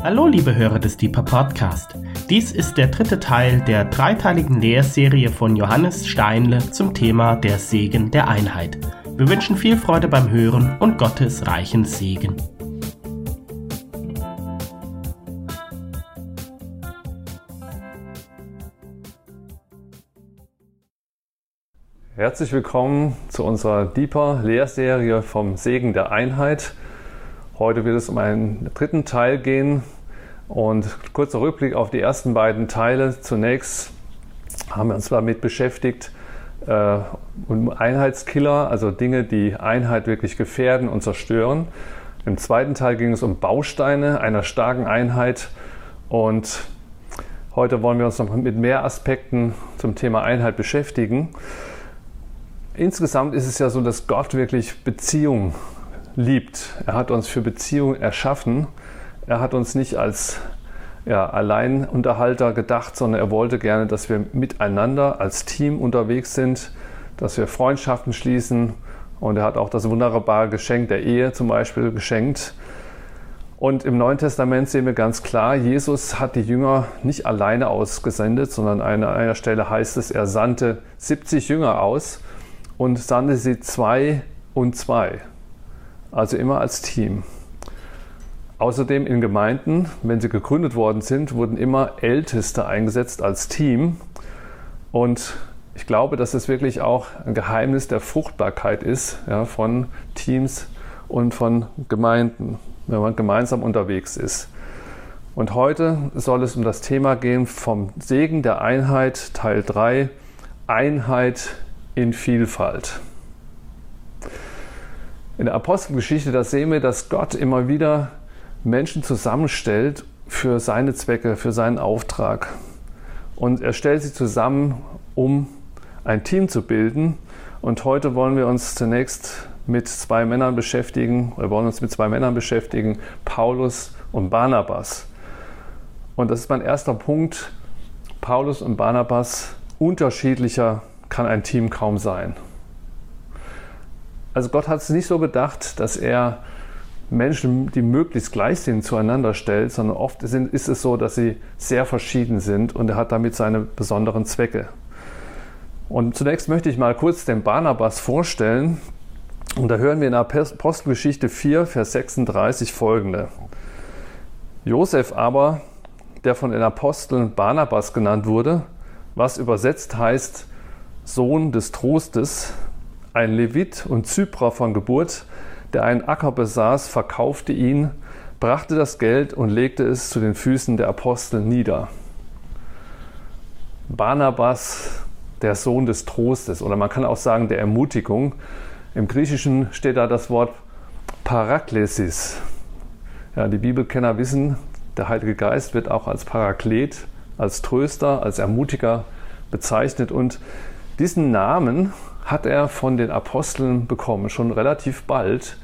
Hallo liebe Hörer des Deeper Podcast. Dies ist der dritte Teil der dreiteiligen Lehrserie von Johannes Steinle zum Thema der Segen der Einheit. Wir wünschen viel Freude beim Hören und Gottes reichen Segen. Herzlich willkommen zu unserer Deeper Lehrserie vom Segen der Einheit. Heute wird es um einen dritten Teil gehen und kurzer Rückblick auf die ersten beiden Teile. Zunächst haben wir uns damit beschäftigt, äh, um Einheitskiller, also Dinge, die Einheit wirklich gefährden und zerstören. Im zweiten Teil ging es um Bausteine einer starken Einheit und heute wollen wir uns noch mit mehr Aspekten zum Thema Einheit beschäftigen. Insgesamt ist es ja so, dass Gott wirklich Beziehung liebt. Er hat uns für Beziehung erschaffen. Er hat uns nicht als ja, Alleinunterhalter gedacht, sondern er wollte gerne, dass wir miteinander als Team unterwegs sind, dass wir Freundschaften schließen. Und er hat auch das wunderbare Geschenk der Ehe zum Beispiel geschenkt. Und im Neuen Testament sehen wir ganz klar, Jesus hat die Jünger nicht alleine ausgesendet, sondern an einer Stelle heißt es, er sandte 70 Jünger aus und sandte sie zwei und zwei. Also immer als Team. Außerdem in Gemeinden, wenn sie gegründet worden sind, wurden immer Älteste eingesetzt als Team. Und ich glaube, dass es wirklich auch ein Geheimnis der Fruchtbarkeit ist ja, von Teams und von Gemeinden, wenn man gemeinsam unterwegs ist. Und heute soll es um das Thema gehen vom Segen der Einheit, Teil 3, Einheit in Vielfalt. In der Apostelgeschichte, da sehen wir, dass Gott immer wieder Menschen zusammenstellt für seine Zwecke, für seinen Auftrag. Und er stellt sie zusammen, um ein Team zu bilden. Und heute wollen wir uns zunächst mit zwei Männern beschäftigen, wir wollen uns mit zwei Männern beschäftigen, Paulus und Barnabas. Und das ist mein erster Punkt. Paulus und Barnabas unterschiedlicher kann ein Team kaum sein. Also Gott hat es nicht so gedacht, dass er Menschen, die möglichst gleich sind, zueinander stellt, sondern oft ist es so, dass sie sehr verschieden sind und er hat damit seine besonderen Zwecke. Und zunächst möchte ich mal kurz den Barnabas vorstellen. Und da hören wir in Apostelgeschichte 4, Vers 36 folgende. Josef aber, der von den Aposteln Barnabas genannt wurde, was übersetzt heißt, Sohn des Trostes, ein Levit und Zyprer von Geburt, der einen Acker besaß, verkaufte ihn, brachte das Geld und legte es zu den Füßen der Apostel nieder. Barnabas, der Sohn des Trostes, oder man kann auch sagen der Ermutigung. Im Griechischen steht da das Wort Paraklesis. Ja, die Bibelkenner wissen, der Heilige Geist wird auch als Paraklet, als Tröster, als Ermutiger bezeichnet und diesen Namen hat er von den Aposteln bekommen, schon relativ bald,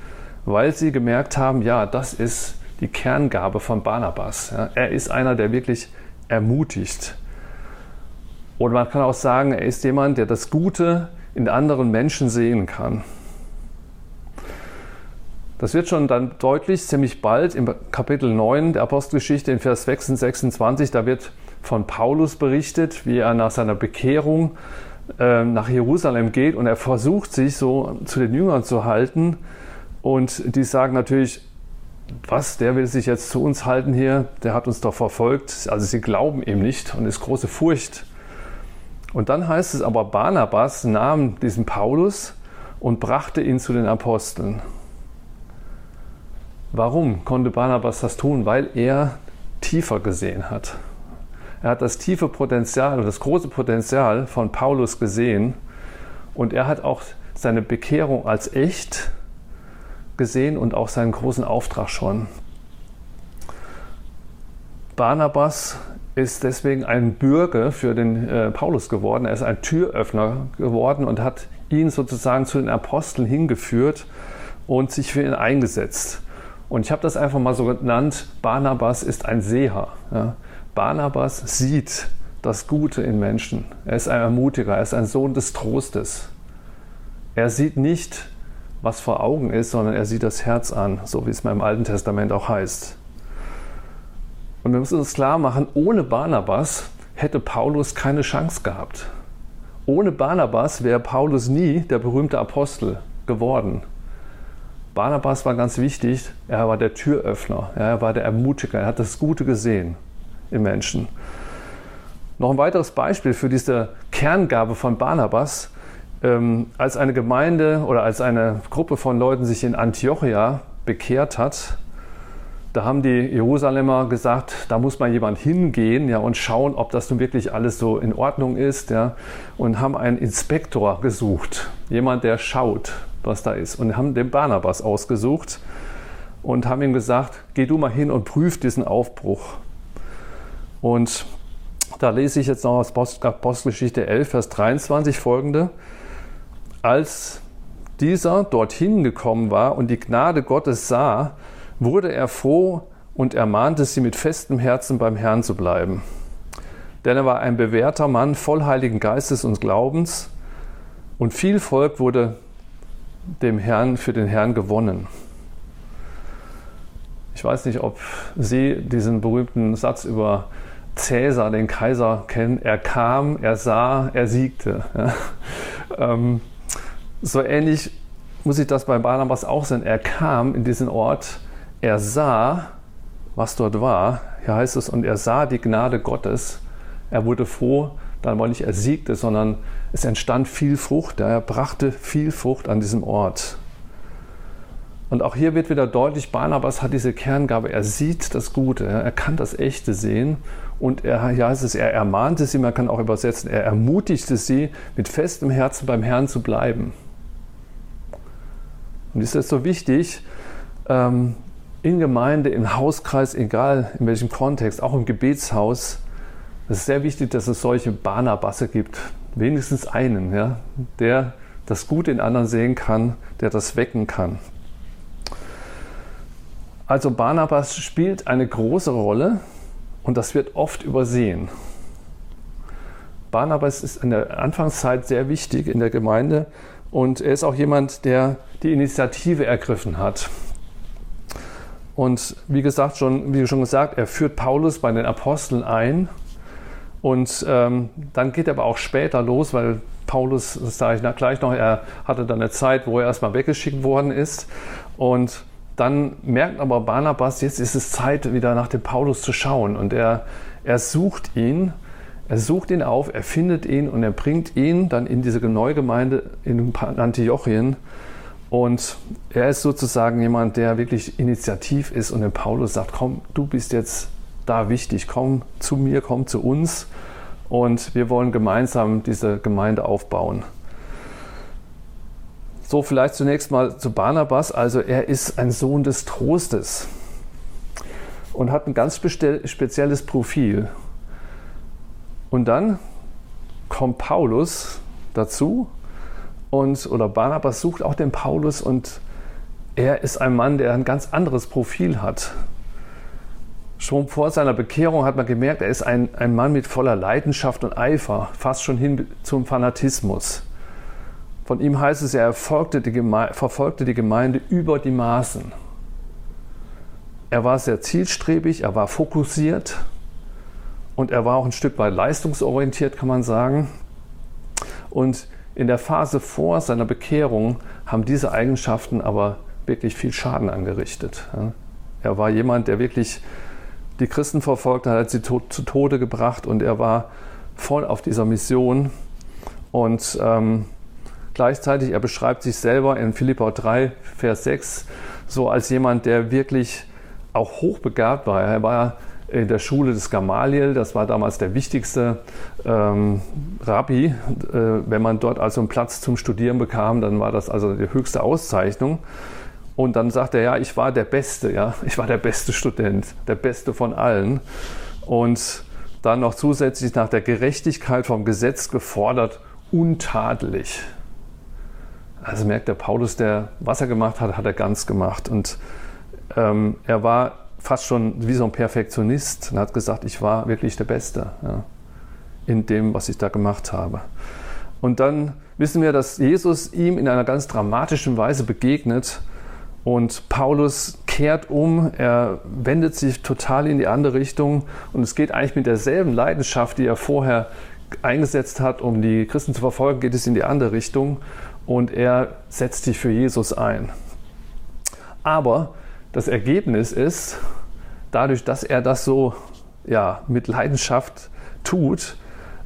weil sie gemerkt haben, ja, das ist die Kerngabe von Barnabas. Ja, er ist einer, der wirklich ermutigt. Oder man kann auch sagen, er ist jemand, der das Gute in anderen Menschen sehen kann. Das wird schon dann deutlich, ziemlich bald im Kapitel 9 der Apostelgeschichte in Vers 26, da wird von Paulus berichtet, wie er nach seiner Bekehrung nach Jerusalem geht und er versucht sich so zu den Jüngern zu halten und die sagen natürlich, was, der will sich jetzt zu uns halten hier, der hat uns doch verfolgt. Also sie glauben ihm nicht und es ist große Furcht. Und dann heißt es aber, Barnabas nahm diesen Paulus und brachte ihn zu den Aposteln. Warum konnte Barnabas das tun? Weil er tiefer gesehen hat. Er hat das tiefe Potenzial und das große Potenzial von Paulus gesehen und er hat auch seine Bekehrung als echt gesehen und auch seinen großen Auftrag schon. Barnabas ist deswegen ein Bürger für den äh, Paulus geworden. Er ist ein Türöffner geworden und hat ihn sozusagen zu den Aposteln hingeführt und sich für ihn eingesetzt. Und ich habe das einfach mal so genannt, Barnabas ist ein Seher. Ja. Barnabas sieht das Gute in Menschen. Er ist ein Ermutiger, er ist ein Sohn des Trostes. Er sieht nicht, was vor Augen ist, sondern er sieht das Herz an, so wie es im Alten Testament auch heißt. Und wir müssen uns klar machen, ohne Barnabas hätte Paulus keine Chance gehabt. Ohne Barnabas wäre Paulus nie der berühmte Apostel geworden. Barnabas war ganz wichtig, er war der Türöffner, er war der Ermutiger, er hat das Gute gesehen im Menschen. Noch ein weiteres Beispiel für diese Kerngabe von Barnabas. Ähm, als eine Gemeinde oder als eine Gruppe von Leuten sich in Antiochia bekehrt hat, da haben die Jerusalemer gesagt, da muss mal jemand hingehen ja, und schauen, ob das nun wirklich alles so in Ordnung ist. Ja, und haben einen Inspektor gesucht, jemand, der schaut, was da ist. Und haben den Barnabas ausgesucht und haben ihm gesagt, geh du mal hin und prüf diesen Aufbruch. Und da lese ich jetzt noch aus Apostelgeschichte 11, Vers 23 folgende. Als dieser dorthin gekommen war und die Gnade Gottes sah, wurde er froh und ermahnte sie mit festem Herzen beim Herrn zu bleiben. Denn er war ein bewährter Mann voll Heiligen Geistes und Glaubens und viel Volk wurde dem Herrn für den Herrn gewonnen. Ich weiß nicht, ob Sie diesen berühmten Satz über Cäsar, den Kaiser, kennen. Er kam, er sah, er siegte. Ja. Ähm, so ähnlich muss ich das bei Barnabas auch sehen. Er kam in diesen Ort, er sah, was dort war. Hier heißt es, und er sah die Gnade Gottes. Er wurde froh, dann war nicht er siegte, sondern es entstand viel Frucht. Er brachte viel Frucht an diesem Ort. Und auch hier wird wieder deutlich, Barnabas hat diese Kerngabe. Er sieht das Gute, er kann das Echte sehen. Und er, heißt es, er ermahnte sie, man kann auch übersetzen, er ermutigte sie, mit festem Herzen beim Herrn zu bleiben. Und ist das so wichtig, ähm, in Gemeinde, im Hauskreis, egal in welchem Kontext, auch im Gebetshaus, es ist sehr wichtig, dass es solche Barnabasse gibt. Wenigstens einen, ja, der das Gute in anderen sehen kann, der das wecken kann. Also Barnabas spielt eine große Rolle und das wird oft übersehen. Barnabas ist in der Anfangszeit sehr wichtig in der Gemeinde und er ist auch jemand, der die Initiative ergriffen hat. Und wie gesagt, schon, wie schon gesagt, er führt Paulus bei den Aposteln ein. Und ähm, dann geht er aber auch später los, weil Paulus, das sage ich gleich noch, er hatte dann eine Zeit, wo er erstmal weggeschickt worden ist. Und dann merkt aber Barnabas, jetzt ist es Zeit, wieder nach dem Paulus zu schauen. Und er, er sucht ihn, er sucht ihn auf, er findet ihn und er bringt ihn dann in diese Neugemeinde in Antiochien. Und er ist sozusagen jemand, der wirklich initiativ ist und dem Paulus sagt, komm, du bist jetzt da wichtig, komm zu mir, komm zu uns und wir wollen gemeinsam diese Gemeinde aufbauen. So vielleicht zunächst mal zu Barnabas. Also er ist ein Sohn des Trostes und hat ein ganz spezielles Profil. Und dann kommt Paulus dazu und, oder Barnabas sucht auch den Paulus und er ist ein Mann, der ein ganz anderes Profil hat. Schon vor seiner Bekehrung hat man gemerkt, er ist ein, ein Mann mit voller Leidenschaft und Eifer, fast schon hin zum Fanatismus. Von ihm heißt es, er die verfolgte die Gemeinde über die Maßen. Er war sehr zielstrebig, er war fokussiert und er war auch ein Stück weit leistungsorientiert, kann man sagen. Und in der Phase vor seiner Bekehrung haben diese Eigenschaften aber wirklich viel Schaden angerichtet. Er war jemand, der wirklich die Christen verfolgt hat, hat sie zu Tode gebracht und er war voll auf dieser Mission. Und ähm, gleichzeitig, er beschreibt sich selber in Philippa 3, Vers 6, so als jemand, der wirklich auch hochbegabt war. Er war in der Schule des Gamaliel, das war damals der wichtigste ähm, Rabbi. Äh, wenn man dort also einen Platz zum Studieren bekam, dann war das also die höchste Auszeichnung. Und dann sagt er, ja, ich war der Beste, ja, ich war der beste Student, der Beste von allen. Und dann noch zusätzlich nach der Gerechtigkeit vom Gesetz gefordert, untadelig. Also merkt der Paulus, der was er gemacht hat, hat er ganz gemacht. Und ähm, er war fast schon wie so ein Perfektionist und hat gesagt, ich war wirklich der Beste ja, in dem, was ich da gemacht habe. Und dann wissen wir, dass Jesus ihm in einer ganz dramatischen Weise begegnet und Paulus kehrt um, er wendet sich total in die andere Richtung und es geht eigentlich mit derselben Leidenschaft, die er vorher eingesetzt hat, um die Christen zu verfolgen, geht es in die andere Richtung und er setzt sich für Jesus ein. Aber das Ergebnis ist, dadurch, dass er das so ja, mit Leidenschaft tut,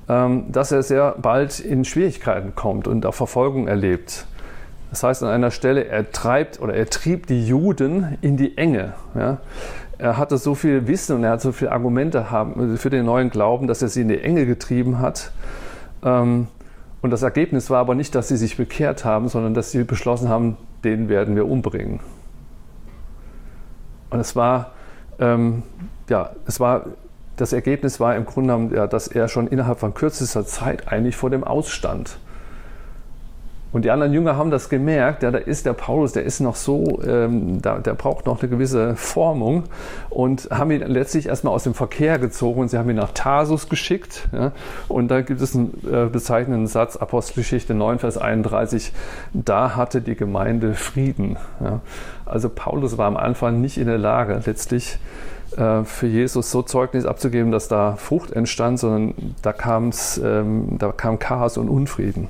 ähm, dass er sehr bald in Schwierigkeiten kommt und auch Verfolgung erlebt. Das heißt an einer Stelle, er treibt oder er trieb die Juden in die Enge. Ja. Er hatte so viel Wissen und er hat so viele Argumente haben, für den neuen Glauben, dass er sie in die Enge getrieben hat. Ähm, und das Ergebnis war aber nicht, dass sie sich bekehrt haben, sondern dass sie beschlossen haben, den werden wir umbringen. Und es war, ähm, ja, es war, das Ergebnis war im Grunde genommen, ja, dass er schon innerhalb von kürzester Zeit eigentlich vor dem Ausstand. Und die anderen Jünger haben das gemerkt, ja, da ist der Paulus, der ist noch so, ähm, da, der braucht noch eine gewisse Formung und haben ihn letztlich erstmal aus dem Verkehr gezogen und sie haben ihn nach Tarsus geschickt. Ja, und da gibt es einen äh, bezeichnenden Satz, Apostelgeschichte 9, Vers 31, da hatte die Gemeinde Frieden. Ja. Also Paulus war am Anfang nicht in der Lage, letztlich äh, für Jesus so Zeugnis abzugeben, dass da Frucht entstand, sondern da, kam's, ähm, da kam Chaos und Unfrieden.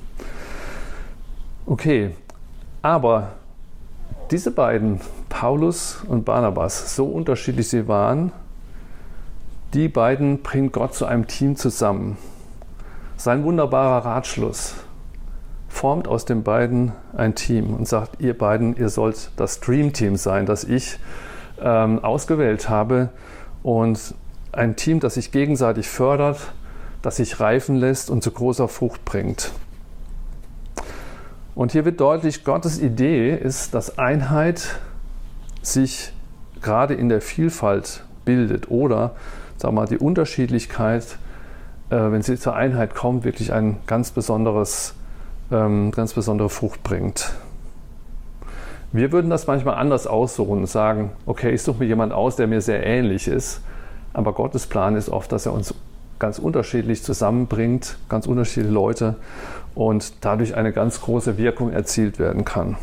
Okay, aber diese beiden, Paulus und Barnabas, so unterschiedlich sie waren, die beiden bringt Gott zu einem Team zusammen. Sein wunderbarer Ratschluss formt aus den beiden ein Team und sagt, ihr beiden, ihr sollt das Dream Team sein, das ich ähm, ausgewählt habe und ein Team, das sich gegenseitig fördert, das sich reifen lässt und zu großer Frucht bringt. Und hier wird deutlich, Gottes Idee ist, dass Einheit sich gerade in der Vielfalt bildet oder sag mal, die Unterschiedlichkeit, äh, wenn sie zur Einheit kommt, wirklich ein ganz besonderes, ähm, ganz besondere Frucht bringt. Wir würden das manchmal anders aussuchen und sagen, okay, ich suche mir jemanden aus, der mir sehr ähnlich ist. Aber Gottes Plan ist oft, dass er uns ganz unterschiedlich zusammenbringt, ganz unterschiedliche Leute und dadurch eine ganz große Wirkung erzielt werden kann.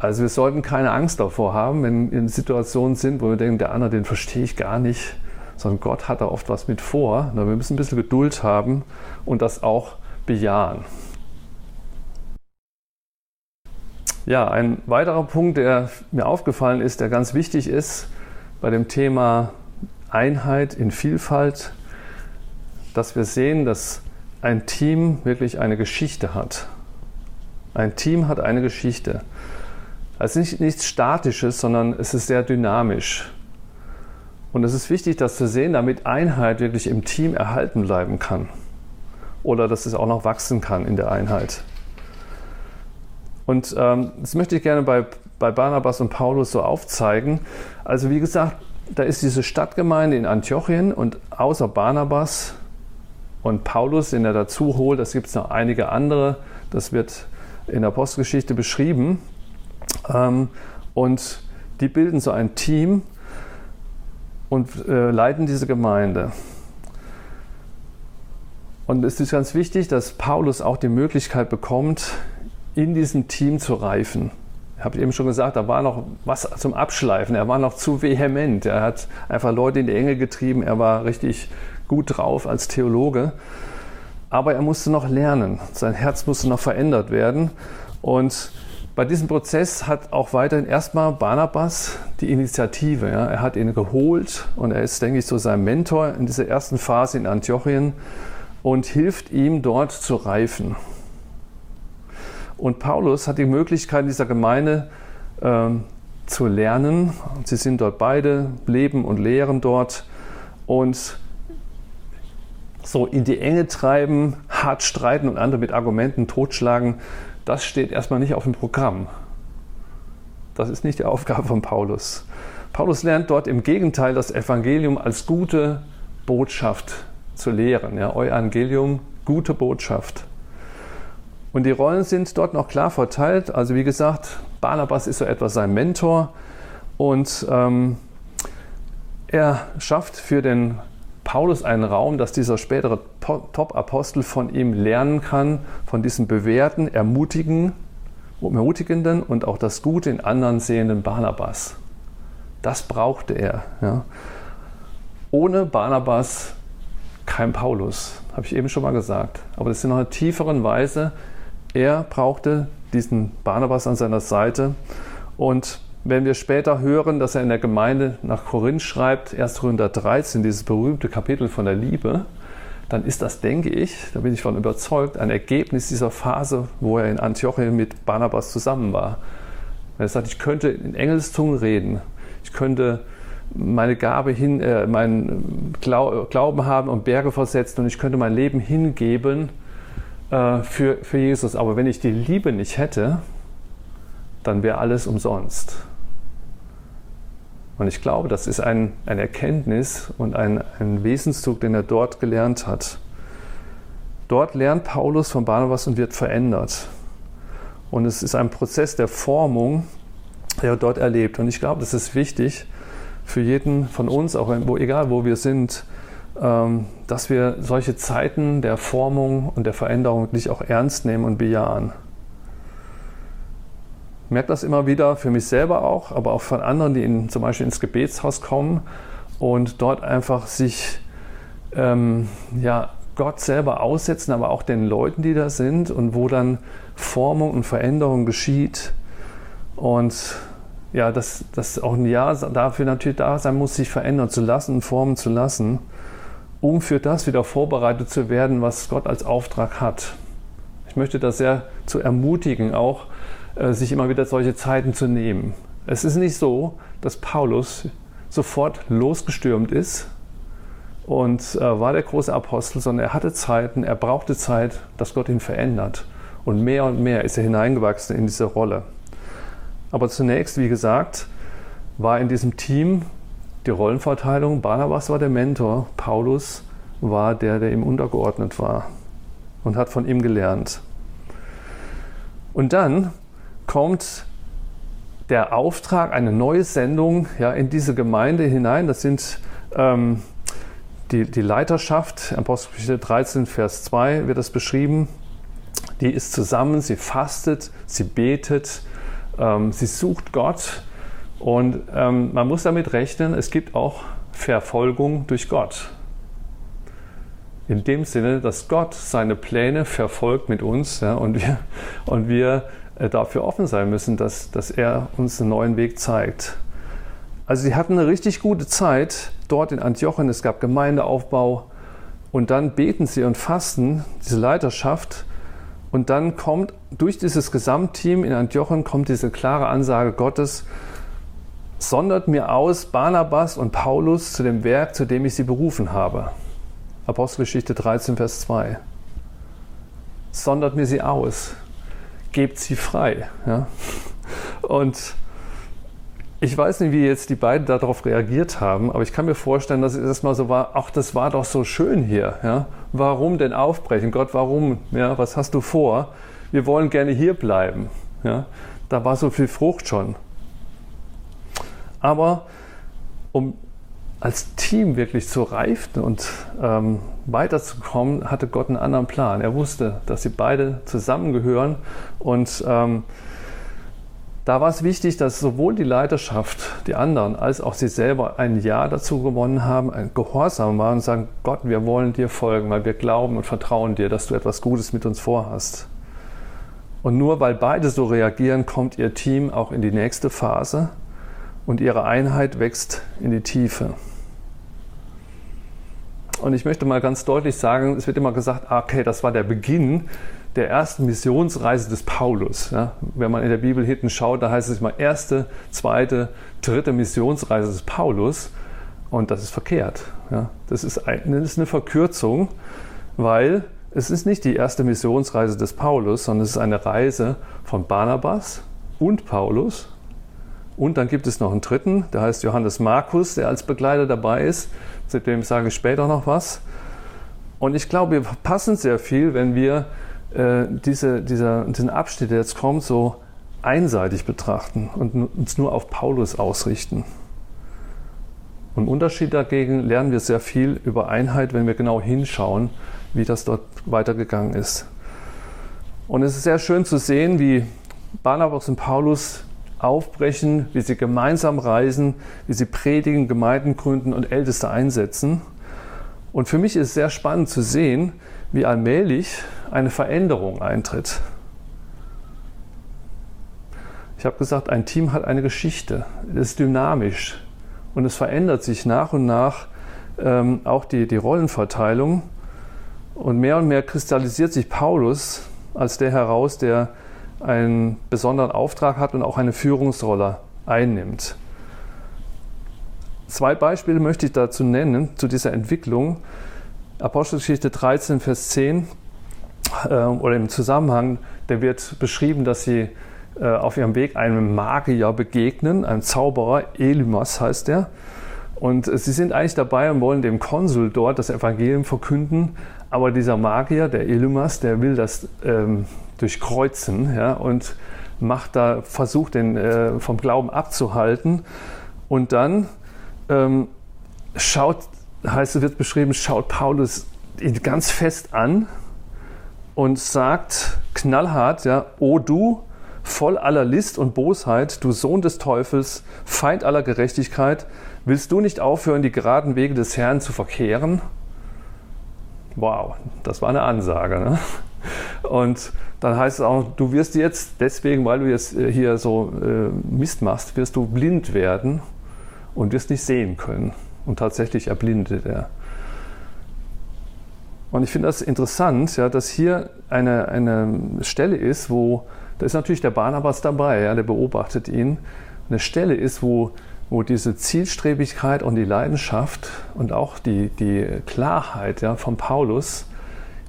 Also wir sollten keine Angst davor haben, wenn wir in Situationen sind, wo wir denken, der andere, den verstehe ich gar nicht, sondern Gott hat da oft was mit vor. Wir müssen ein bisschen Geduld haben und das auch bejahen. Ja, ein weiterer Punkt, der mir aufgefallen ist, der ganz wichtig ist bei dem Thema Einheit in Vielfalt, dass wir sehen, dass ein Team wirklich eine Geschichte hat. Ein Team hat eine Geschichte. Also nicht nichts Statisches, sondern es ist sehr dynamisch. Und es ist wichtig, das zu sehen, damit Einheit wirklich im Team erhalten bleiben kann. Oder dass es auch noch wachsen kann in der Einheit. Und ähm, das möchte ich gerne bei, bei Barnabas und Paulus so aufzeigen. Also wie gesagt, da ist diese Stadtgemeinde in Antiochien und außer Barnabas und Paulus, den er dazu holt, das gibt es noch einige andere, das wird in der Apostelgeschichte beschrieben. Ähm, und die bilden so ein Team und äh, leiten diese Gemeinde. Und es ist ganz wichtig, dass Paulus auch die Möglichkeit bekommt, in diesem Team zu reifen. Ich habe eben schon gesagt, da war noch was zum Abschleifen. Er war noch zu vehement. Er hat einfach Leute in die Enge getrieben. Er war richtig gut drauf als Theologe. Aber er musste noch lernen. Sein Herz musste noch verändert werden. Und bei diesem Prozess hat auch weiterhin erstmal Barnabas die Initiative. Ja. Er hat ihn geholt und er ist, denke ich, so sein Mentor in dieser ersten Phase in Antiochien und hilft ihm dort zu reifen. Und Paulus hat die Möglichkeit, in dieser Gemeinde äh, zu lernen. Sie sind dort beide, leben und lehren dort. Und so in die Enge treiben, hart streiten und andere mit Argumenten totschlagen, das steht erstmal nicht auf dem Programm. Das ist nicht die Aufgabe von Paulus. Paulus lernt dort im Gegenteil das Evangelium als gute Botschaft zu lehren. Ja, Evangelium, gute Botschaft. Und die Rollen sind dort noch klar verteilt. Also wie gesagt, Barnabas ist so etwas sein Mentor und ähm, er schafft für den Paulus einen Raum, dass dieser spätere Top-Apostel von ihm lernen kann, von diesem bewährten, ermutigen, ermutigenden und auch das Gute in anderen sehenden Barnabas. Das brauchte er. Ja. Ohne Barnabas kein Paulus, habe ich eben schon mal gesagt. Aber das ist in einer tieferen Weise. Er brauchte diesen Barnabas an seiner Seite. Und wenn wir später hören, dass er in der Gemeinde nach Korinth schreibt, 1. Korinther 13, dieses berühmte Kapitel von der Liebe, dann ist das, denke ich, da bin ich von überzeugt, ein Ergebnis dieser Phase, wo er in Antiochien mit Barnabas zusammen war. Er sagt, ich könnte in Engelszungen reden, ich könnte meine Gabe hin, äh, meinen Glauben haben und Berge versetzen und ich könnte mein Leben hingeben äh, für, für Jesus. Aber wenn ich die Liebe nicht hätte, dann wäre alles umsonst. Und ich glaube, das ist ein, eine Erkenntnis und ein, ein Wesenszug, den er dort gelernt hat. Dort lernt Paulus von Barnabas und wird verändert. Und es ist ein Prozess der Formung, der er dort erlebt. Und ich glaube, das ist wichtig für jeden von uns, auch wo, egal wo wir sind, ähm, dass wir solche Zeiten der Formung und der Veränderung wirklich auch ernst nehmen und bejahen. Merke das immer wieder für mich selber auch, aber auch von anderen, die in, zum Beispiel ins Gebetshaus kommen und dort einfach sich ähm, ja, Gott selber aussetzen, aber auch den Leuten, die da sind und wo dann Formung und Veränderung geschieht. Und ja, dass, dass auch ein Jahr dafür natürlich da sein muss, sich verändern zu lassen und formen zu lassen, um für das wieder vorbereitet zu werden, was Gott als Auftrag hat. Ich möchte das sehr zu ermutigen, auch sich immer wieder solche Zeiten zu nehmen. Es ist nicht so, dass Paulus sofort losgestürmt ist und äh, war der große Apostel, sondern er hatte Zeiten, er brauchte Zeit, dass Gott ihn verändert. Und mehr und mehr ist er hineingewachsen in diese Rolle. Aber zunächst, wie gesagt, war in diesem Team die Rollenverteilung, Barnabas war der Mentor, Paulus war der, der ihm untergeordnet war und hat von ihm gelernt. Und dann kommt der Auftrag, eine neue Sendung ja, in diese Gemeinde hinein. Das sind ähm, die, die Leiterschaft, Apostelgeschichte 13, Vers 2 wird das beschrieben. Die ist zusammen, sie fastet, sie betet, ähm, sie sucht Gott. Und ähm, man muss damit rechnen, es gibt auch Verfolgung durch Gott. In dem Sinne, dass Gott seine Pläne verfolgt mit uns ja, und wir, und wir dafür offen sein müssen, dass, dass er uns einen neuen Weg zeigt. Also sie hatten eine richtig gute Zeit dort in Antiochien. Es gab Gemeindeaufbau und dann beten sie und fasten, diese Leiterschaft. Und dann kommt durch dieses Gesamtteam in Antiochien kommt diese klare Ansage Gottes, sondert mir aus Barnabas und Paulus zu dem Werk, zu dem ich sie berufen habe. Apostelgeschichte 13, Vers 2. Sondert mir sie aus gebt sie frei. Ja? Und ich weiß nicht, wie jetzt die beiden darauf reagiert haben, aber ich kann mir vorstellen, dass es erstmal so war, ach, das war doch so schön hier. Ja? Warum denn aufbrechen? Gott, warum? Ja, was hast du vor? Wir wollen gerne hier bleiben. Ja? Da war so viel Frucht schon. Aber um als Team wirklich zu reifen und ähm, weiterzukommen, hatte Gott einen anderen Plan. Er wusste, dass sie beide zusammengehören und ähm, da war es wichtig, dass sowohl die Leiterschaft, die anderen, als auch sie selber ein Ja dazu gewonnen haben, ein Gehorsam waren und sagen, Gott, wir wollen dir folgen, weil wir glauben und vertrauen dir, dass du etwas Gutes mit uns vorhast. Und nur weil beide so reagieren, kommt ihr Team auch in die nächste Phase und ihre Einheit wächst in die Tiefe. Und ich möchte mal ganz deutlich sagen, es wird immer gesagt, ah, okay, das war der Beginn der ersten Missionsreise des Paulus. Ja, wenn man in der Bibel hinten schaut, da heißt es immer erste, zweite, dritte Missionsreise des Paulus. Und das ist verkehrt. Ja, das, ist ein, das ist eine Verkürzung, weil es ist nicht die erste Missionsreise des Paulus, sondern es ist eine Reise von Barnabas und Paulus. Und dann gibt es noch einen dritten, der heißt Johannes Markus, der als Begleiter dabei ist. Zu dem sage ich später noch was. Und ich glaube, wir verpassen sehr viel, wenn wir äh, diese, dieser, diesen Abschnitt, der jetzt kommt, so einseitig betrachten und uns nur auf Paulus ausrichten. Und im Unterschied dagegen lernen wir sehr viel über Einheit, wenn wir genau hinschauen, wie das dort weitergegangen ist. Und es ist sehr schön zu sehen, wie Barnabas und Paulus aufbrechen, wie sie gemeinsam reisen, wie sie predigen, Gemeinden gründen und Älteste einsetzen. Und für mich ist es sehr spannend zu sehen, wie allmählich eine Veränderung eintritt. Ich habe gesagt, ein Team hat eine Geschichte, es ist dynamisch und es verändert sich nach und nach ähm, auch die, die Rollenverteilung. Und mehr und mehr kristallisiert sich Paulus als der heraus, der einen besonderen Auftrag hat und auch eine Führungsrolle einnimmt. Zwei Beispiele möchte ich dazu nennen, zu dieser Entwicklung. Apostelgeschichte 13, Vers 10 äh, oder im Zusammenhang, der wird beschrieben, dass sie äh, auf ihrem Weg einem Magier begegnen, einem Zauberer, Elymas heißt er. Und sie sind eigentlich dabei und wollen dem Konsul dort das Evangelium verkünden, aber dieser Magier, der Elymas, der will das ähm, durchkreuzen ja, und macht da, versucht den äh, vom Glauben abzuhalten. Und dann ähm, schaut, heißt es, wird beschrieben, schaut Paulus ihn ganz fest an und sagt knallhart, ja, O du, voll aller List und Bosheit, du Sohn des Teufels, Feind aller Gerechtigkeit, willst du nicht aufhören, die geraden Wege des Herrn zu verkehren? Wow, das war eine Ansage. Ne? Und dann heißt es auch, du wirst jetzt deswegen, weil du jetzt äh, hier so äh, Mist machst, wirst du blind werden und wirst nicht sehen können. Und tatsächlich erblindet er. Und ich finde das interessant, ja, dass hier eine, eine Stelle ist, wo, da ist natürlich der Barnabas dabei, ja, der beobachtet ihn, eine Stelle ist, wo, wo diese Zielstrebigkeit und die Leidenschaft und auch die, die Klarheit ja, von Paulus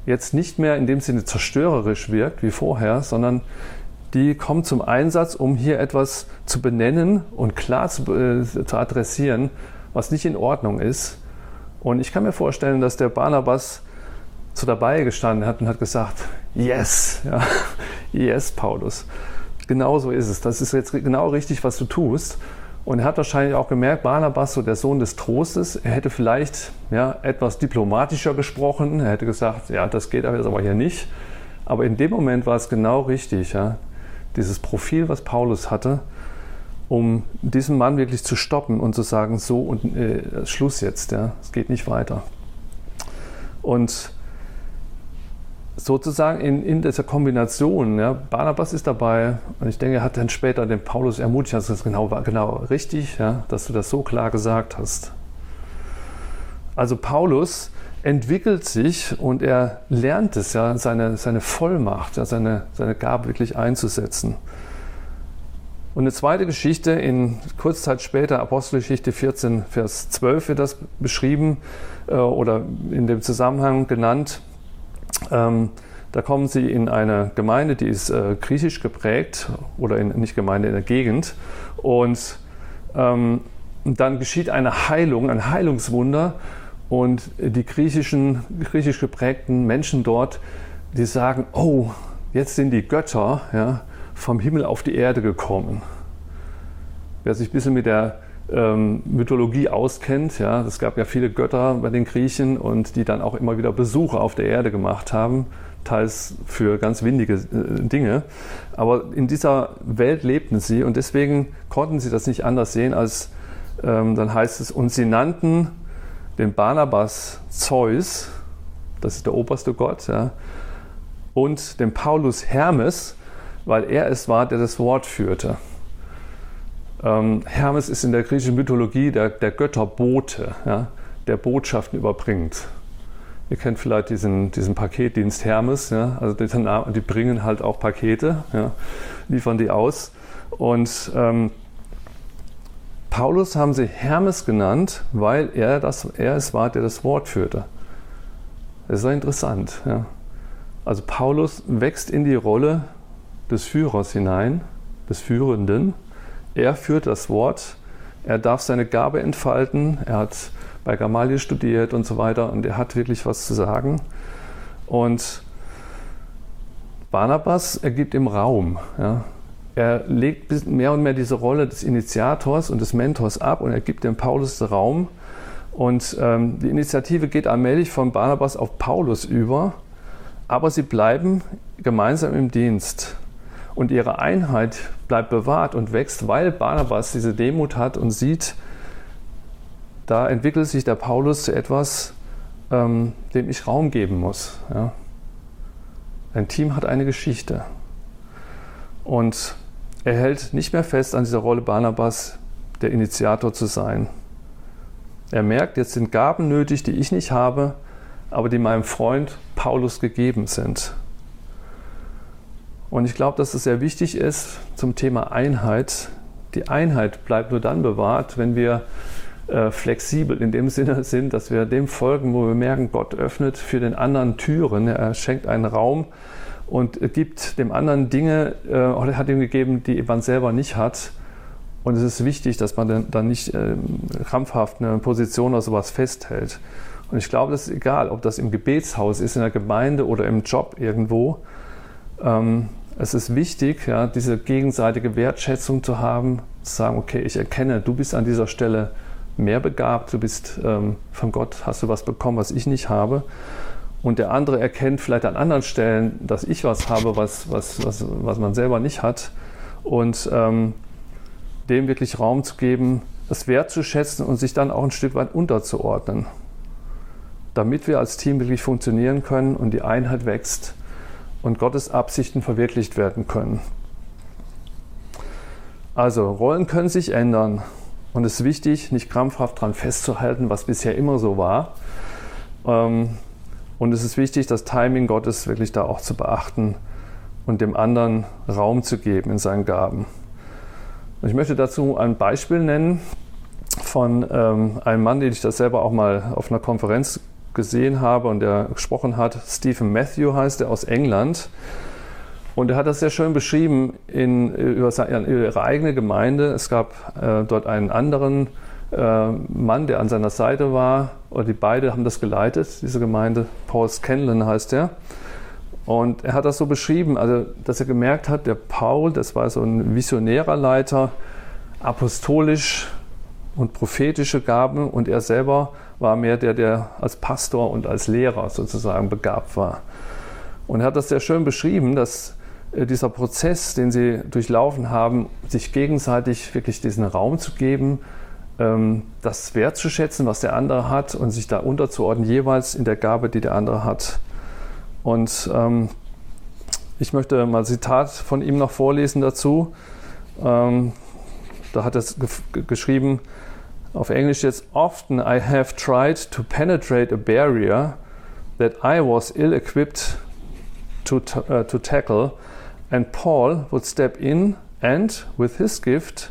jetzt nicht mehr in dem Sinne zerstörerisch wirkt wie vorher, sondern die kommt zum Einsatz, um hier etwas zu benennen und klar zu, äh, zu adressieren, was nicht in Ordnung ist. Und ich kann mir vorstellen, dass der Barnabas so dabei gestanden hat und hat gesagt, yes, ja, yes, Paulus. Genau so ist es. Das ist jetzt genau richtig, was du tust. Und er hat wahrscheinlich auch gemerkt, Barnabas, so der Sohn des Trostes, er hätte vielleicht ja, etwas diplomatischer gesprochen. Er hätte gesagt, ja, das geht aber jetzt aber hier nicht. Aber in dem Moment war es genau richtig, ja, dieses Profil, was Paulus hatte, um diesen Mann wirklich zu stoppen und zu sagen, so und äh, Schluss jetzt, ja, es geht nicht weiter. Und sozusagen in, in dieser Kombination, ja, Barnabas ist dabei und ich denke, er hat dann später den Paulus ermutigt, das ist genau, genau richtig, ja, dass du das so klar gesagt hast. Also Paulus entwickelt sich und er lernt es ja, seine, seine Vollmacht, ja, seine, seine Gabe wirklich einzusetzen. Und eine zweite Geschichte, in kurz Zeit später, Apostelgeschichte 14, Vers 12 wird das beschrieben äh, oder in dem Zusammenhang genannt. Ähm, da kommen sie in eine Gemeinde, die ist äh, griechisch geprägt oder in, nicht Gemeinde, in der Gegend. Und ähm, dann geschieht eine Heilung, ein Heilungswunder. Und die griechischen, griechisch geprägten Menschen dort, die sagen, oh, jetzt sind die Götter ja, vom Himmel auf die Erde gekommen. Wer sich ein bisschen mit der ähm, Mythologie auskennt. Ja, es gab ja viele Götter bei den Griechen und die dann auch immer wieder Besuche auf der Erde gemacht haben, teils für ganz windige äh, Dinge. Aber in dieser Welt lebten sie und deswegen konnten sie das nicht anders sehen, als ähm, dann heißt es, und sie nannten den Barnabas Zeus, das ist der oberste Gott, ja, und den Paulus Hermes, weil er es war, der das Wort führte. Ähm, Hermes ist in der griechischen Mythologie der, der Götterbote, ja, der Botschaften überbringt. Ihr kennt vielleicht diesen, diesen Paketdienst Hermes, ja, also die, die, bringen halt auch Pakete, ja, liefern die aus. Und ähm, Paulus haben sie Hermes genannt, weil er, das, er es war, der das Wort führte. Das ist ja interessant. Ja. Also Paulus wächst in die Rolle des Führers hinein, des Führenden er führt das Wort, er darf seine Gabe entfalten, er hat bei Gamaliel studiert und so weiter und er hat wirklich was zu sagen. Und Barnabas ergibt ihm Raum. Ja. Er legt mehr und mehr diese Rolle des Initiators und des Mentors ab und er gibt dem Paulus Raum. Und ähm, die Initiative geht allmählich von Barnabas auf Paulus über, aber sie bleiben gemeinsam im Dienst. Und ihre Einheit bleibt bewahrt und wächst, weil Barnabas diese Demut hat und sieht, da entwickelt sich der Paulus zu etwas, ähm, dem ich Raum geben muss. Ja. Ein Team hat eine Geschichte. Und er hält nicht mehr fest an dieser Rolle Barnabas, der Initiator zu sein. Er merkt, jetzt sind Gaben nötig, die ich nicht habe, aber die meinem Freund Paulus gegeben sind. Und ich glaube, dass es sehr wichtig ist zum Thema Einheit. Die Einheit bleibt nur dann bewahrt, wenn wir äh, flexibel in dem Sinne sind, dass wir dem folgen, wo wir merken, Gott öffnet für den anderen Türen. Er schenkt einen Raum und gibt dem anderen Dinge, äh, oder hat ihm gegeben, die man selber nicht hat. Und es ist wichtig, dass man dann nicht äh, krampfhaft eine Position oder sowas festhält. Und ich glaube, das ist egal, ob das im Gebetshaus ist, in der Gemeinde oder im Job irgendwo. Ähm, es ist wichtig, ja, diese gegenseitige Wertschätzung zu haben, zu sagen, okay, ich erkenne, du bist an dieser Stelle mehr begabt, du bist ähm, von Gott, hast du was bekommen, was ich nicht habe. Und der andere erkennt vielleicht an anderen Stellen, dass ich was habe, was, was, was, was man selber nicht hat. Und ähm, dem wirklich Raum zu geben, das wertzuschätzen und sich dann auch ein Stück weit unterzuordnen. Damit wir als Team wirklich funktionieren können und die Einheit wächst und Gottes Absichten verwirklicht werden können. Also Rollen können sich ändern und es ist wichtig, nicht krampfhaft daran festzuhalten, was bisher immer so war. Ähm, und es ist wichtig, das Timing Gottes wirklich da auch zu beachten und dem anderen Raum zu geben in seinen Gaben. Ich möchte dazu ein Beispiel nennen von ähm, einem Mann, den ich das selber auch mal auf einer Konferenz gesehen habe und der gesprochen hat. Stephen Matthew heißt er aus England. Und er hat das sehr schön beschrieben in, über, seine, ihre eigene Gemeinde. Es gab äh, dort einen anderen äh, Mann, der an seiner Seite war, oder die beide haben das geleitet, diese Gemeinde. Paul Scanlon heißt er. Und er hat das so beschrieben, also dass er gemerkt hat, der Paul, das war so ein visionärer Leiter, apostolisch und prophetische Gaben und er selber war mehr der, der als Pastor und als Lehrer sozusagen begabt war. Und er hat das sehr schön beschrieben, dass äh, dieser Prozess, den sie durchlaufen haben, sich gegenseitig wirklich diesen Raum zu geben, ähm, das wertzuschätzen, was der andere hat und sich da unterzuordnen, jeweils in der Gabe, die der andere hat. Und ähm, ich möchte mal ein Zitat von ihm noch vorlesen dazu. Ähm, da hat er geschrieben, auf Englisch jetzt, often I have tried to penetrate a barrier that I was ill-equipped to, uh, to tackle and Paul would step in and, with his gift,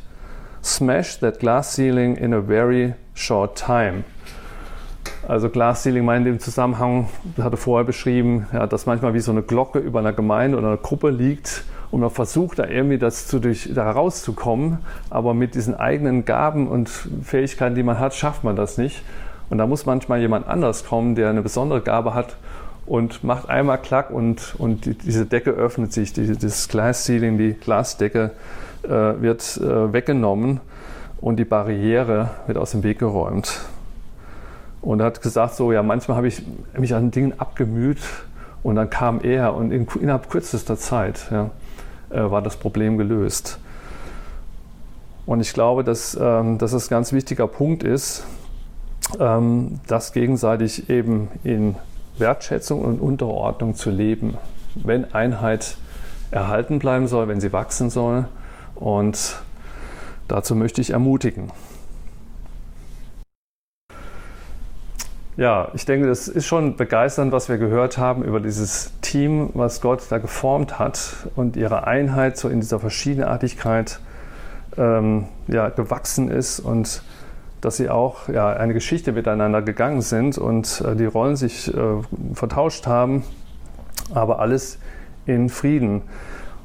smash that glass ceiling in a very short time. Also Glass Ceiling meint im Zusammenhang, hatte vorher beschrieben, ja, dass manchmal wie so eine Glocke über einer Gemeinde oder einer Gruppe liegt und man versucht da irgendwie das zu durch, da rauszukommen, aber mit diesen eigenen Gaben und Fähigkeiten, die man hat, schafft man das nicht. Und da muss manchmal jemand anders kommen, der eine besondere Gabe hat und macht einmal Klack und, und die, diese Decke öffnet sich, die, das Glass Ceiling, die Glasdecke äh, wird äh, weggenommen und die Barriere wird aus dem Weg geräumt. Und er hat gesagt, so, ja, manchmal habe ich mich an Dingen abgemüht und dann kam er und in, innerhalb kürzester Zeit ja, war das Problem gelöst. Und ich glaube, dass, ähm, dass das ein ganz wichtiger Punkt ist, ähm, das gegenseitig eben in Wertschätzung und Unterordnung zu leben, wenn Einheit erhalten bleiben soll, wenn sie wachsen soll. Und dazu möchte ich ermutigen. Ja, ich denke, das ist schon begeisternd, was wir gehört haben über dieses Team, was Gott da geformt hat und ihre Einheit so in dieser Verschiedenartigkeit ähm, ja, gewachsen ist und dass sie auch ja, eine Geschichte miteinander gegangen sind und äh, die Rollen sich äh, vertauscht haben, aber alles in Frieden.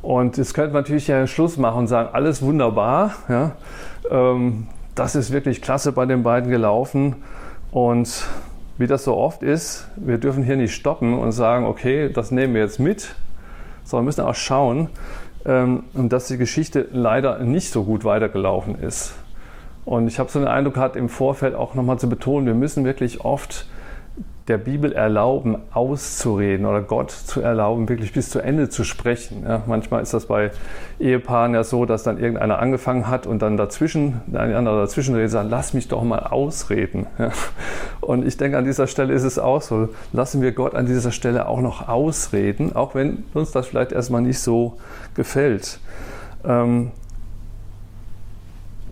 Und jetzt könnte man natürlich ja Schluss machen und sagen, alles wunderbar, ja, ähm, das ist wirklich klasse bei den beiden gelaufen und wie das so oft ist, wir dürfen hier nicht stoppen und sagen, okay, das nehmen wir jetzt mit, sondern müssen auch schauen, ähm, dass die Geschichte leider nicht so gut weitergelaufen ist. Und ich habe so den Eindruck gehabt, im Vorfeld auch nochmal zu betonen, wir müssen wirklich oft der Bibel erlauben, auszureden oder Gott zu erlauben, wirklich bis zu Ende zu sprechen. Ja, manchmal ist das bei Ehepaaren ja so, dass dann irgendeiner angefangen hat und dann dazwischen, ein anderer dazwischen redet, sagt, lass mich doch mal ausreden. Ja. Und ich denke, an dieser Stelle ist es auch so, lassen wir Gott an dieser Stelle auch noch ausreden, auch wenn uns das vielleicht erstmal nicht so gefällt. Ähm,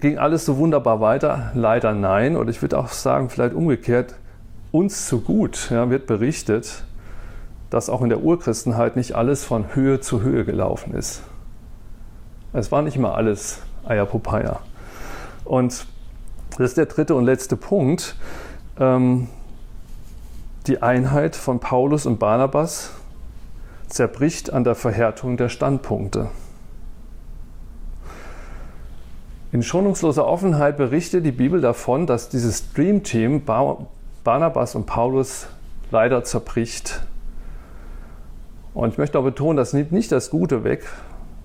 ging alles so wunderbar weiter? Leider nein. Oder ich würde auch sagen, vielleicht umgekehrt, uns zu gut ja, wird berichtet, dass auch in der Urchristenheit nicht alles von Höhe zu Höhe gelaufen ist. Es war nicht immer alles Eierpopaya. Und das ist der dritte und letzte Punkt. Ähm, die Einheit von Paulus und Barnabas zerbricht an der Verhärtung der Standpunkte. In schonungsloser Offenheit berichtet die Bibel davon, dass dieses Dream Team Barnabas und Paulus leider zerbricht. Und ich möchte auch betonen, das nimmt nicht das Gute weg,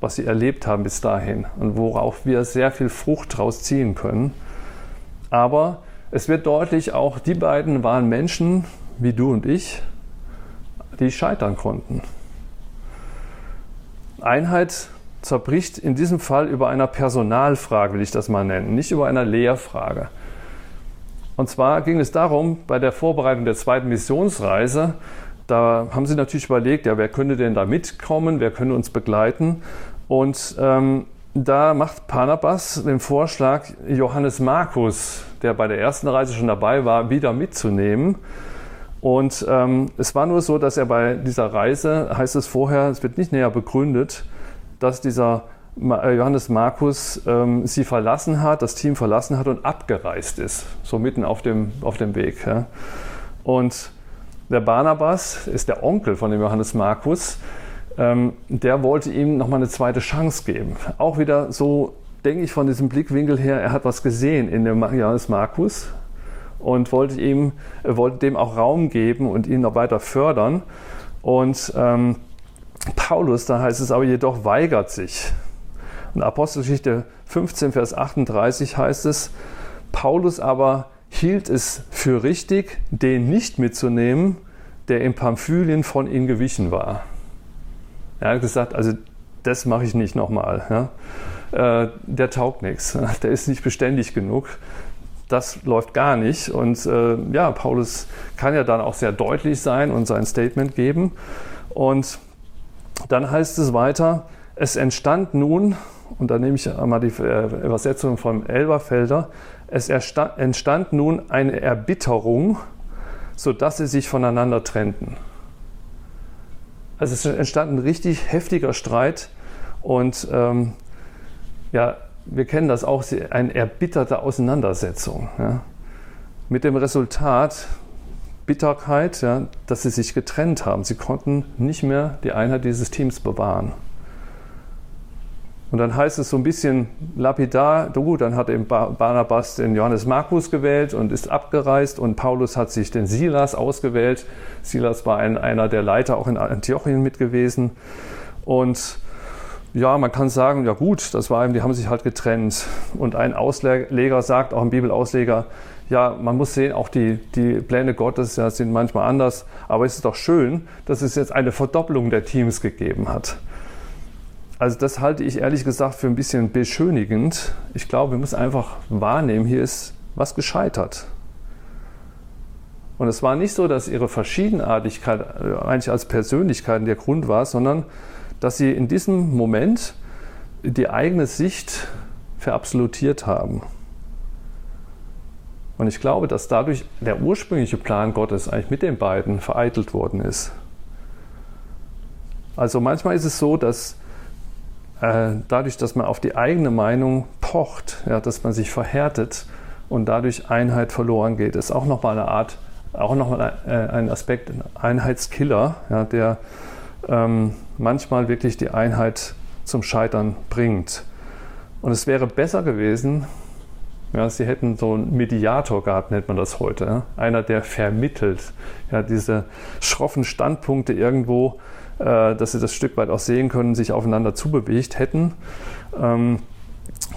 was sie erlebt haben bis dahin und worauf wir sehr viel Frucht daraus ziehen können. Aber es wird deutlich, auch die beiden waren Menschen wie du und ich, die scheitern konnten. Einheit zerbricht in diesem Fall über einer Personalfrage, will ich das mal nennen, nicht über einer Lehrfrage. Und zwar ging es darum, bei der Vorbereitung der zweiten Missionsreise, da haben sie natürlich überlegt, ja, wer könnte denn da mitkommen, wer könnte uns begleiten. Und ähm, da macht Panabas den Vorschlag, Johannes Markus, der bei der ersten Reise schon dabei war, wieder mitzunehmen. Und ähm, es war nur so, dass er bei dieser Reise, heißt es vorher, es wird nicht näher begründet, dass dieser Johannes Markus ähm, sie verlassen hat, das Team verlassen hat und abgereist ist, so mitten auf dem, auf dem Weg. Ja. Und der Barnabas ist der Onkel von dem Johannes Markus, ähm, der wollte ihm nochmal eine zweite Chance geben. Auch wieder so, denke ich, von diesem Blickwinkel her, er hat was gesehen in dem Johannes Markus und wollte, ihm, wollte dem auch Raum geben und ihn noch weiter fördern. Und ähm, Paulus, da heißt es aber jedoch, weigert sich. In Apostelgeschichte 15, Vers 38 heißt es, Paulus aber hielt es für richtig, den nicht mitzunehmen, der in Pamphylien von ihm gewichen war. Er hat gesagt, also das mache ich nicht nochmal. Ja. Äh, der taugt nichts, der ist nicht beständig genug. Das läuft gar nicht. Und äh, ja, Paulus kann ja dann auch sehr deutlich sein und sein Statement geben. Und dann heißt es weiter, es entstand nun und da nehme ich einmal die äh, Übersetzung von Elberfelder, es entstand nun eine Erbitterung, sodass sie sich voneinander trennten. Also es entstand ein richtig heftiger Streit und ähm, ja, wir kennen das auch, eine erbitterte Auseinandersetzung. Ja, mit dem Resultat Bitterkeit, ja, dass sie sich getrennt haben. Sie konnten nicht mehr die Einheit dieses Teams bewahren. Und dann heißt es so ein bisschen lapidar, du, dann hat eben Barnabas den Johannes Markus gewählt und ist abgereist und Paulus hat sich den Silas ausgewählt. Silas war ein, einer der Leiter auch in Antiochien mit gewesen. Und ja, man kann sagen, ja gut, das war eben, die haben sich halt getrennt. Und ein Ausleger sagt, auch ein Bibelausleger, ja, man muss sehen, auch die, die Pläne Gottes ja, sind manchmal anders. Aber es ist doch schön, dass es jetzt eine Verdopplung der Teams gegeben hat. Also das halte ich ehrlich gesagt für ein bisschen beschönigend. Ich glaube, wir müssen einfach wahrnehmen, hier ist was gescheitert. Und es war nicht so, dass ihre Verschiedenartigkeit äh, eigentlich als Persönlichkeiten der Grund war, sondern dass sie in diesem Moment die eigene Sicht verabsolutiert haben. Und ich glaube, dass dadurch der ursprüngliche Plan Gottes eigentlich mit den beiden vereitelt worden ist. Also manchmal ist es so, dass äh, dadurch, dass man auf die eigene Meinung pocht, ja, dass man sich verhärtet und dadurch Einheit verloren geht, ist auch nochmal eine Art, auch nochmal äh, ein Aspekt, ein Einheitskiller, ja, der ähm, manchmal wirklich die Einheit zum Scheitern bringt. Und es wäre besser gewesen, ja, sie hätten so einen Mediator gehabt, nennt man das heute. Ja? Einer, der vermittelt. Ja, diese schroffen Standpunkte irgendwo äh, dass sie das Stück weit auch sehen können, sich aufeinander zubewegt hätten. Ähm,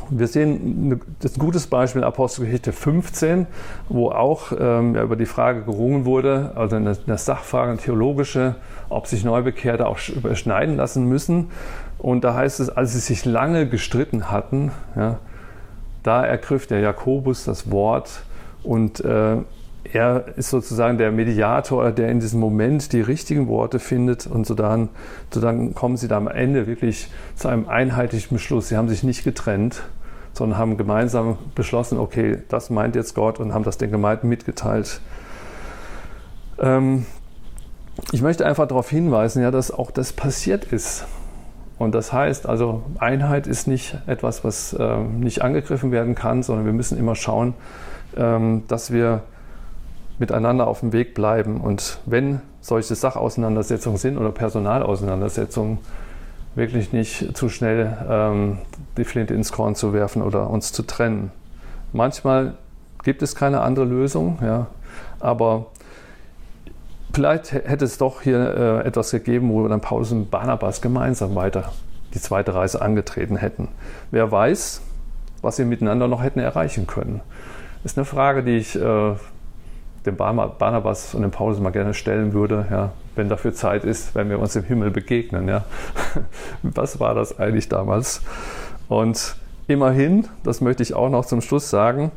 wir sehen das ist ein gutes Beispiel in Apostelgeschichte 15, wo auch ähm, über die Frage gerungen wurde, also in der Sachfrage theologische, ob sich Neubekehrte auch überschneiden lassen müssen. Und da heißt es, als sie sich lange gestritten hatten, ja, da ergriff der Jakobus das Wort und äh, er ist sozusagen der Mediator, der in diesem Moment die richtigen Worte findet und so dann, so dann kommen sie da am Ende wirklich zu einem einheitlichen Beschluss. Sie haben sich nicht getrennt, sondern haben gemeinsam beschlossen, okay, das meint jetzt Gott und haben das den Gemeinden mitgeteilt. Ähm, ich möchte einfach darauf hinweisen, ja, dass auch das passiert ist. Und das heißt also, Einheit ist nicht etwas, was äh, nicht angegriffen werden kann, sondern wir müssen immer schauen, ähm, dass wir miteinander auf dem Weg bleiben. Und wenn solche Sachauseinandersetzungen sind oder Personalauseinandersetzungen, wirklich nicht zu schnell ähm, die Flinte ins Korn zu werfen oder uns zu trennen. Manchmal gibt es keine andere Lösung, ja, aber vielleicht hätte es doch hier äh, etwas gegeben, wo dann Paulus und Barnabas gemeinsam weiter die zweite Reise angetreten hätten. Wer weiß, was sie miteinander noch hätten erreichen können. Das ist eine Frage, die ich äh, dem Barnabas und dem Paulus mal gerne stellen würde, ja, wenn dafür Zeit ist, wenn wir uns im Himmel begegnen. Ja. Was war das eigentlich damals? Und immerhin, das möchte ich auch noch zum Schluss sagen,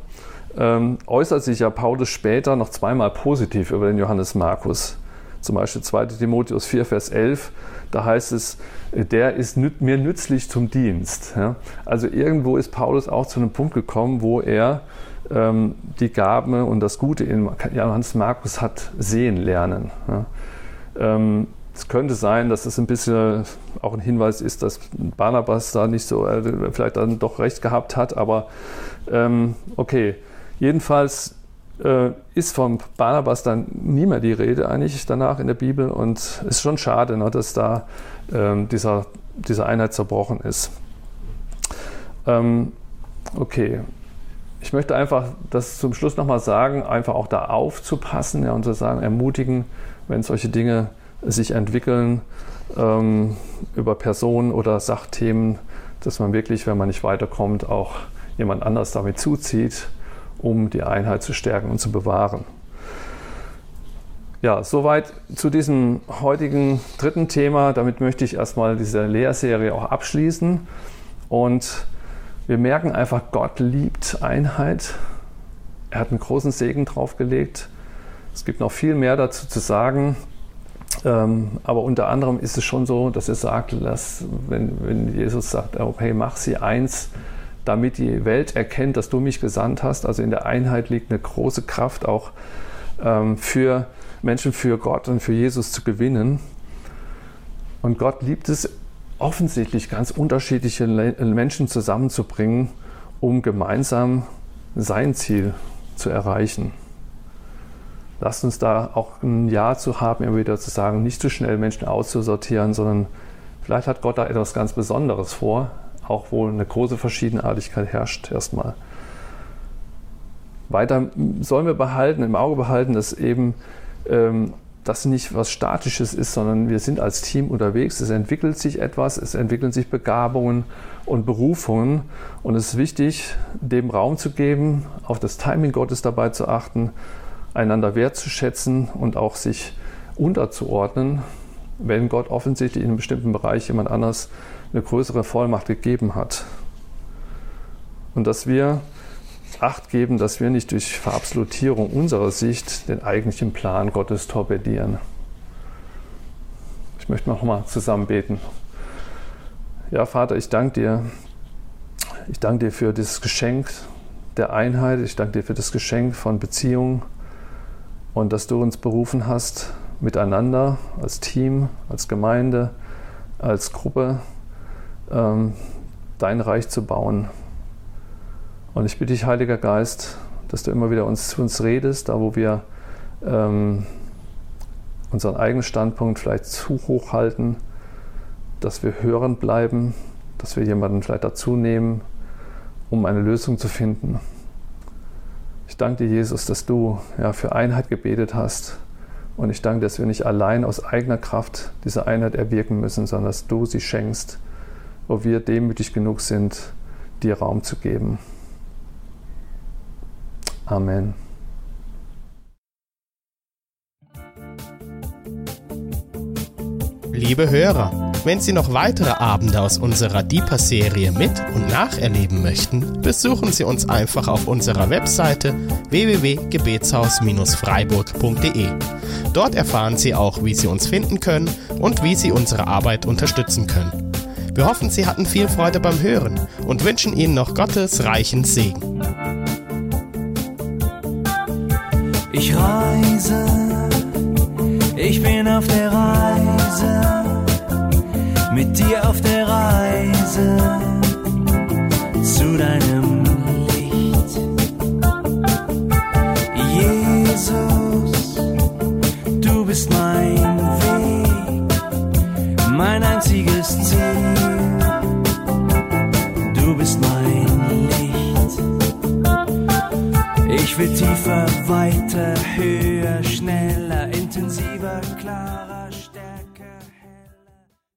ähm, äußert sich ja Paulus später noch zweimal positiv über den Johannes Markus. Zum Beispiel 2 Timotheus 4, Vers 11, da heißt es, der ist mir nützlich zum Dienst. Ja. Also irgendwo ist Paulus auch zu einem Punkt gekommen, wo er ähm, die Gaben und das Gute in Johannes Markus hat sehen lernen. Ja. Ähm, es könnte sein, dass es ein bisschen auch ein Hinweis ist, dass Barnabas da nicht so, äh, vielleicht dann doch recht gehabt hat, aber ähm, okay. Jedenfalls äh, ist von Barnabas dann nie mehr die Rede eigentlich danach in der Bibel und es ist schon schade, ne, dass da ähm, dieser, diese Einheit zerbrochen ist. Ähm, okay, ich möchte einfach das zum Schluss nochmal sagen, einfach auch da aufzupassen ja, und zu sagen, ermutigen, wenn solche Dinge sich entwickeln ähm, über Personen oder Sachthemen, dass man wirklich, wenn man nicht weiterkommt, auch jemand anders damit zuzieht, um die Einheit zu stärken und zu bewahren. Ja, soweit zu diesem heutigen dritten Thema. Damit möchte ich erstmal diese Lehrserie auch abschließen und wir merken einfach, Gott liebt Einheit. Er hat einen großen Segen draufgelegt. Es gibt noch viel mehr dazu zu sagen. Ähm, aber unter anderem ist es schon so, dass er sagt, dass, wenn, wenn Jesus sagt, okay, mach sie eins, damit die Welt erkennt, dass du mich gesandt hast. Also in der Einheit liegt eine große Kraft auch ähm, für Menschen, für Gott und für Jesus zu gewinnen. Und Gott liebt es offensichtlich ganz unterschiedliche Menschen zusammenzubringen, um gemeinsam sein Ziel zu erreichen. Lasst uns da auch ein Ja zu haben, immer wieder zu sagen, nicht zu schnell Menschen auszusortieren, sondern vielleicht hat Gott da etwas ganz Besonderes vor, auch wo eine große Verschiedenartigkeit herrscht erstmal. Weiter sollen wir behalten, im Auge behalten, dass eben ähm, das nicht was Statisches ist, sondern wir sind als Team unterwegs. Es entwickelt sich etwas, es entwickeln sich Begabungen und Berufungen. Und es ist wichtig, dem Raum zu geben, auf das Timing Gottes dabei zu achten, einander wertzuschätzen und auch sich unterzuordnen, wenn Gott offensichtlich in einem bestimmten Bereich jemand anders eine größere Vollmacht gegeben hat. Und dass wir Acht geben, dass wir nicht durch Verabsolutierung unserer Sicht den eigentlichen Plan Gottes torpedieren. Ich möchte noch mal zusammen beten. Ja, Vater, ich danke dir. Ich danke dir für dieses Geschenk der Einheit. Ich danke dir für das Geschenk von Beziehung und dass du uns berufen hast, miteinander als Team, als Gemeinde, als Gruppe ähm, dein Reich zu bauen. Und ich bitte dich, Heiliger Geist, dass du immer wieder uns, zu uns redest, da wo wir ähm, unseren eigenen Standpunkt vielleicht zu hoch halten, dass wir hörend bleiben, dass wir jemanden vielleicht dazu nehmen, um eine Lösung zu finden. Ich danke dir, Jesus, dass du ja, für Einheit gebetet hast. Und ich danke, dass wir nicht allein aus eigener Kraft diese Einheit erwirken müssen, sondern dass du sie schenkst, wo wir demütig genug sind, dir Raum zu geben. Amen. Liebe Hörer, wenn Sie noch weitere Abende aus unserer Deeper-Serie mit und nacherleben möchten, besuchen Sie uns einfach auf unserer Webseite www.gebetshaus-freiburg.de. Dort erfahren Sie auch, wie Sie uns finden können und wie Sie unsere Arbeit unterstützen können. Wir hoffen, Sie hatten viel Freude beim Hören und wünschen Ihnen noch Gottes reichen Segen. Ich reise, ich bin auf der Reise, mit dir auf der Reise zu deinem Licht. Jesus, du bist mein mein einziges Ziel. Du bist mein Licht. Ich will tiefer, weiter, höher, schneller, intensiver, klarer.